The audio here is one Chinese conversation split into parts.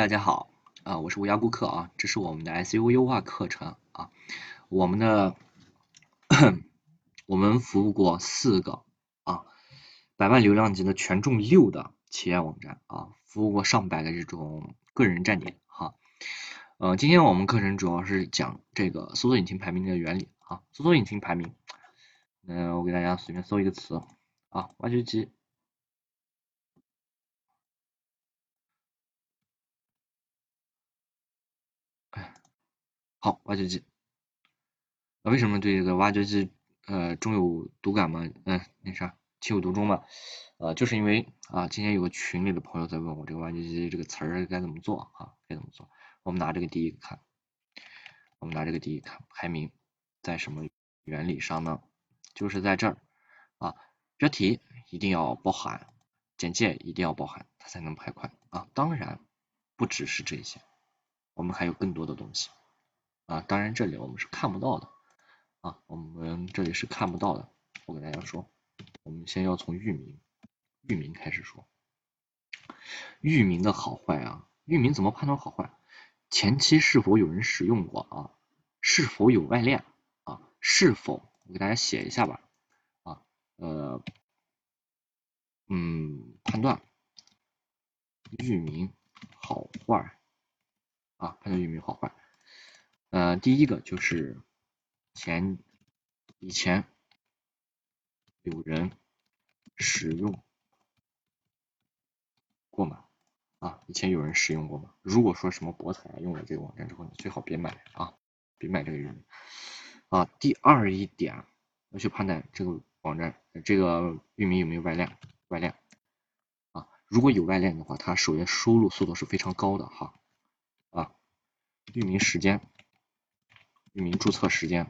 大家好，啊，我是乌鸦顾客啊，这是我们的 SEO 优化课程啊，我们的我们服务过四个啊百万流量级的权重六的企业网站啊，服务过上百个这种个人站点哈，呃，今天我们课程主要是讲这个搜索引擎排名的原理啊，搜索引擎排名，嗯，我给大家随便搜一个词啊，挖掘机。好，挖掘机，啊为什么对这个挖掘机呃中有毒感嘛？嗯，那啥，情有独钟嘛？呃，就是因为啊，今天有个群里的朋友在问我这个挖掘机这个词儿该怎么做啊？该怎么做？我们拿这个第一个看，我们拿这个第一个看，排名在什么原理上呢？就是在这儿啊，标题一定要包含，简介一定要包含，它才能排快啊。当然不只是这些，我们还有更多的东西。啊，当然这里我们是看不到的啊，我们这里是看不到的。我给大家说，我们先要从域名，域名开始说，域名的好坏啊，域名怎么判断好坏？前期是否有人使用过啊？是否有外链啊？是否我给大家写一下吧啊，呃，嗯，判断域名好坏啊，判断域名好坏。呃，第一个就是前以前有人使用过吗？啊，以前有人使用过吗？如果说什么博彩用了这个网站之后，你最好别买啊，别买这个域名啊。第二一点要去判断这个网站这个域名有没有外链，外链啊，如果有外链的话，它首页输入速度是非常高的哈啊，域名时间。域名注册时间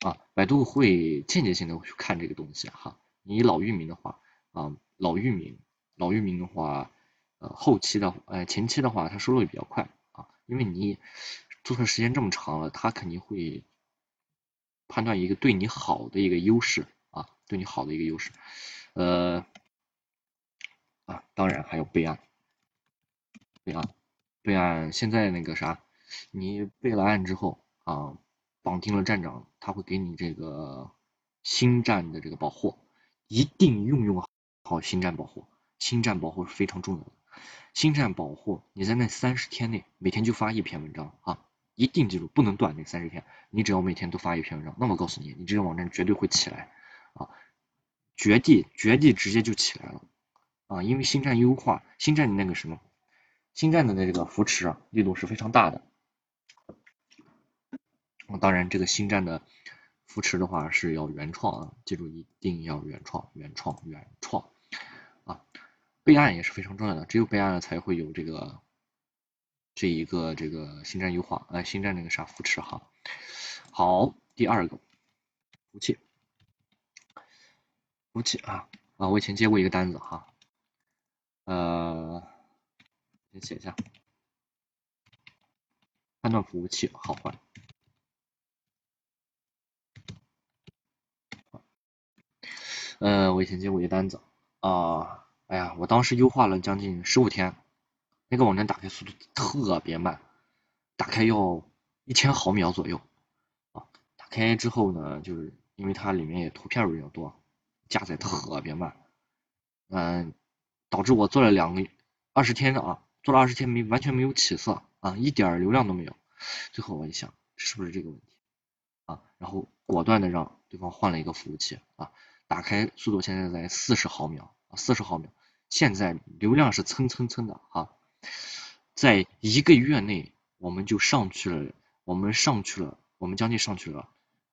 啊，百度会间接性的去看这个东西哈。你老域名的话啊，老域名，老域名的话，呃，后期的呃前期的话，它收录也比较快啊，因为你注册时间这么长了，它肯定会判断一个对你好的一个优势啊，对你好的一个优势，呃啊，当然还有备案，备案，备案，现在那个啥，你备了案之后。啊，绑定了站长，他会给你这个新站的这个保护，一定运用好新站保护，新站保护是非常重要的。新站保护，你在那三十天内每天就发一篇文章啊，一定记住不能断那三十天，你只要每天都发一篇文章，那我告诉你，你这个网站绝对会起来啊，绝地绝地直接就起来了啊，因为新站优化，新站的那个什么，新站的那个扶持力度是非常大的。那当然，这个新站的扶持的话是要原创啊，记住一定要原创，原创，原创啊！备案也是非常重要的，只有备案了才会有这个这一个这个新站优化，呃，新站那个啥扶持哈。好，第二个服务器，服务器啊啊，我以前接过一个单子哈，呃，先写一下，判断服务器好坏。呃，我以前接过一个单子啊，哎呀，我当时优化了将近十五天，那个网站打开速度特别慢，打开要一千毫秒左右啊。打开之后呢，就是因为它里面也图片比较多，加载特别慢，嗯，导致我做了两个二十天的啊，做了二十天没完全没有起色啊，一点流量都没有。最后我一想，是不是这个问题啊？然后果断的让对方换了一个服务器啊。打开速度现在在四十毫秒啊，四十毫秒，现在流量是蹭蹭蹭的哈，在一个月内我们就上去了，我们上去了，我们将近上去了，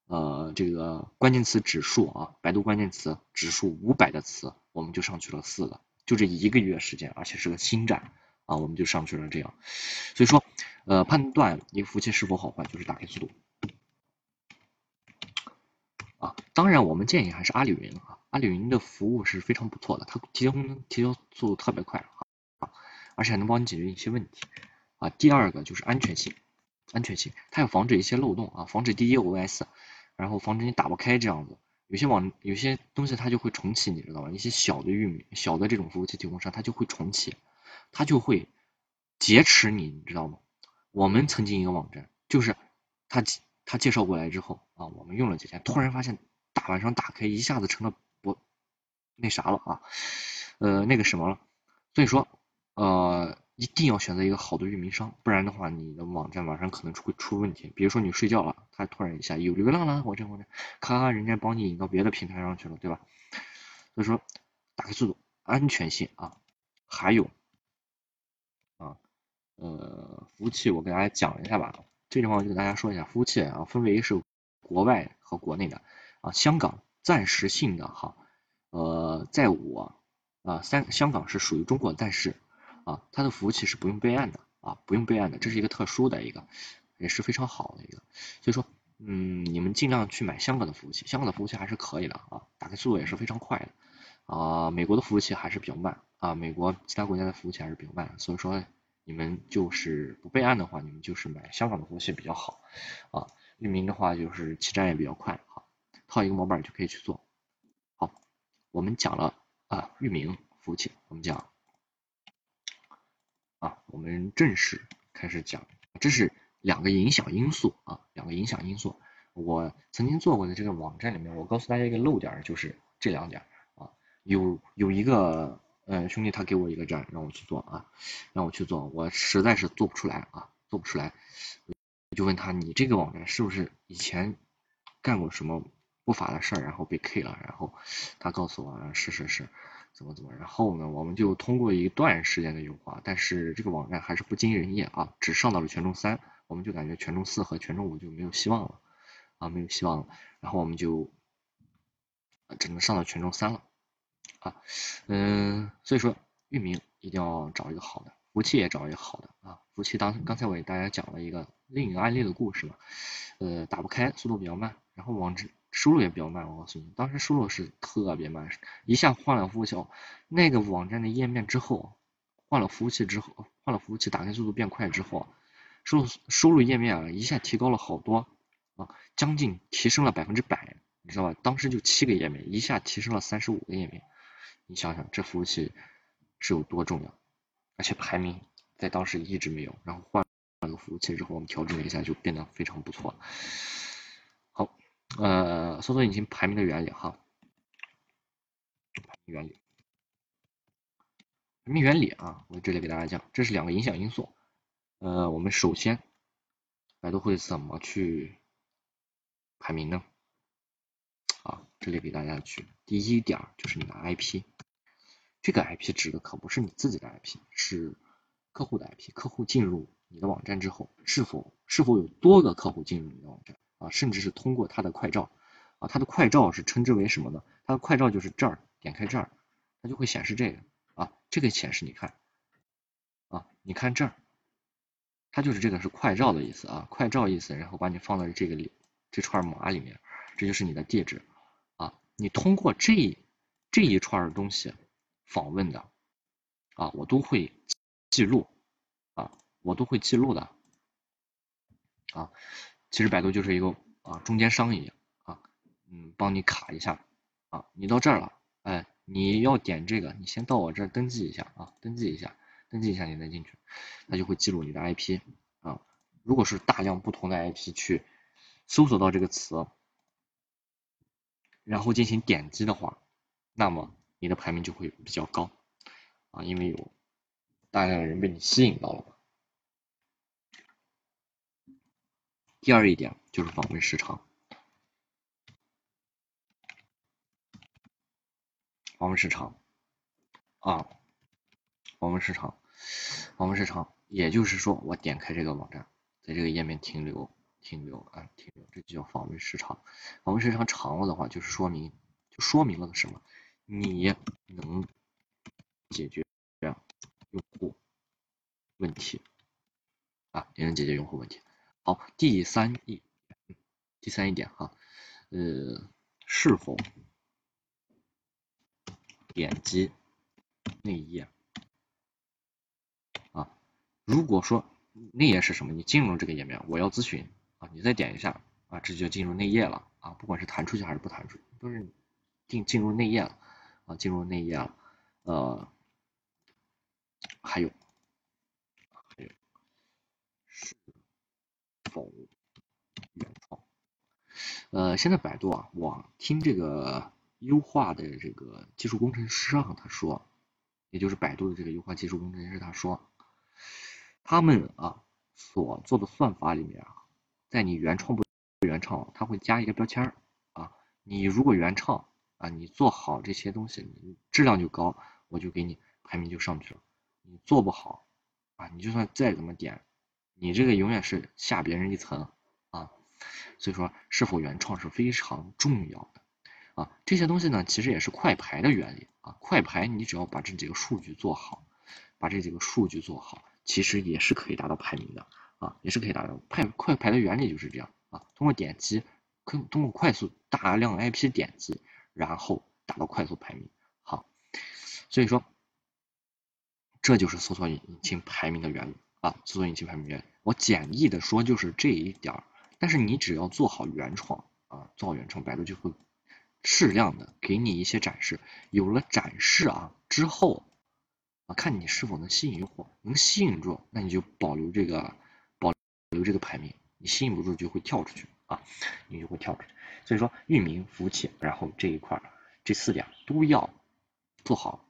呃，这个关键词指数啊，百度关键词指数五百的词，我们就上去了四个，就这一个月时间，而且是个新站啊，我们就上去了这样，所以说，呃，判断一个服务器是否好坏，就是打开速度。当然，我们建议还是阿里云啊，阿里云的服务是非常不错的，它提交功能提交速度特别快啊，而且还能帮你解决一些问题啊。第二个就是安全性，安全性，它要防止一些漏洞啊，防止 DDoS，然后防止你打不开这样子。有些网有些东西它就会重启，你知道吗？一些小的域名、小的这种服务器提供商，它就会重启，它就会劫持你，你知道吗？我们曾经一个网站，就是他他介绍过来之后啊，我们用了几天，突然发现晚上打开，一下子成了不那啥了啊，呃，那个什么了。所以说，呃，一定要选择一个好的运营商，不然的话，你的网站晚上可能会出问题。比如说你睡觉了，它突然一下有流量了，我这我这，咔咔，人家帮你引到别的平台上去了，对吧？所以说，打开速度、安全性啊，还有啊，呃，服务器我给大家讲一下吧。这地方我就给大家说一下，服务器啊，分为是国外和国内的啊。香港暂时性的哈，呃，在我。啊，三香港是属于中国，但是啊，它的服务器是不用备案的啊，不用备案的，这是一个特殊的一个，也是非常好的一个。所以说，嗯，你们尽量去买香港的服务器，香港的服务器还是可以的啊，打开速度也是非常快的啊。美国的服务器还是比较慢啊，美国其他国家的服务器还是比较慢，所以说你们就是不备案的话，你们就是买香港的服务器比较好啊。域名的话就是起站也比较快套一个模板就可以去做。好，我们讲了。啊，域名服务器，我们讲啊，我们正式开始讲，这是两个影响因素啊，两个影响因素。我曾经做过的这个网站里面，我告诉大家一个漏点，就是这两点啊，有有一个呃兄弟他给我一个站让我去做啊，让我去做，我实在是做不出来啊，做不出来，我就问他，你这个网站是不是以前干过什么？不法的事儿，然后被 K 了，然后他告诉我是是是，怎么怎么，然后呢，我们就通过一段时间的优化，但是这个网站还是不尽人意啊，只上到了权重三，我们就感觉权重四和权重五就没有希望了啊，没有希望了，然后我们就只能上到权重三了啊，嗯，所以说域名一定要找一个好的，服务器也找一个好的啊，服务器当刚才我给大家讲了一个另一个案例的故事嘛，呃，打不开，速度比较慢，然后网址。输入也比较慢，我告诉你，当时输入是特别慢，一下换了服务器，那个网站的页面之后，换了服务器之后，换了服务器打开速度变快之后，输入输入页面啊一下提高了好多啊，将近提升了百分之百，你知道吧？当时就七个页面，一下提升了三十五个页面，你想想这服务器是有多重要，而且排名在当时一直没有，然后换了个服务器之后，我们调整了一下就变得非常不错。呃，搜索引擎排名的原理哈，原理，排名原理啊，我这里给大家讲，这是两个影响因素。呃，我们首先，百度会怎么去排名呢？啊，这里给大家去，第一点就是你的 IP，这个 IP 指的可不是你自己的 IP，是客户的 IP。客户进入你的网站之后，是否是否有多个客户进入你的网站？啊，甚至是通过它的快照，啊，它的快照是称之为什么呢？它的快照就是这儿，点开这儿，它就会显示这个，啊，这个显示你看，啊，你看这儿，它就是这个是快照的意思啊，快照意思，然后把你放在这个里这串码里面，这就是你的地址，啊，你通过这这一串东西访问的，啊，我都会记录，啊，我都会记录的，啊。其实百度就是一个啊中间商一样啊，嗯，帮你卡一下啊，你到这儿了，哎，你要点这个，你先到我这儿登记一下啊，登记一下，登记一下你再进去，它就会记录你的 IP 啊。如果是大量不同的 IP 去搜索到这个词，然后进行点击的话，那么你的排名就会比较高啊，因为有大量的人被你吸引到了。第二一点就是访问时长，访问时长啊，访问时长，访问时长，也就是说，我点开这个网站，在这个页面停留，停留啊，停留，这就叫访问时长。访问时长长了的话，就是说明，就说明了个什么？你能解决用户问题啊，你能解决用户问题。好，第三一，第三一点哈，呃，是否点击内页啊？如果说内页是什么，你进入这个页面，我要咨询啊，你再点一下啊，这就进入内页了啊，不管是弹出去还是不弹出，都是进进入内页了啊，进入内页了，呃，还有呃，现在百度啊，我听这个优化的这个技术工程师啊，他说，也就是百度的这个优化技术工程师他说，他们啊所做的算法里面啊，在你原创不原创，他会加一个标签儿啊，你如果原创啊，你做好这些东西，你质量就高，我就给你排名就上去了。你做不好啊，你就算再怎么点，你这个永远是下别人一层啊。所以说，是否原创是非常重要的啊。这些东西呢，其实也是快排的原理啊。快排，你只要把这几个数据做好，把这几个数据做好，其实也是可以达到排名的啊，也是可以达到快快排的原理就是这样啊。通过点击，通通过快速大量 IP 点击，然后达到快速排名。好，所以说。这就是搜索引擎排名的原理啊！搜索引擎排名，我简易的说就是这一点。但是你只要做好原创啊，做好原创，百度就会适量的给你一些展示。有了展示啊之后啊，看你是否能吸引用户，能吸引住，那你就保留这个保留这个排名。你吸引不住就会跳出去啊，你就会跳出去。所以说，域名、服务器，然后这一块这四点都要做好，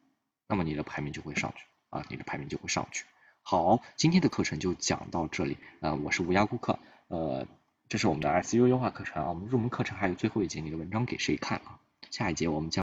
那么你的排名就会上去。啊，你的排名就会上去。好，今天的课程就讲到这里。呃，我是无涯顾客。呃，这是我们的 SU 优化课程啊。我们入门课程还有最后一节，你的文章给谁看啊？下一节我们将。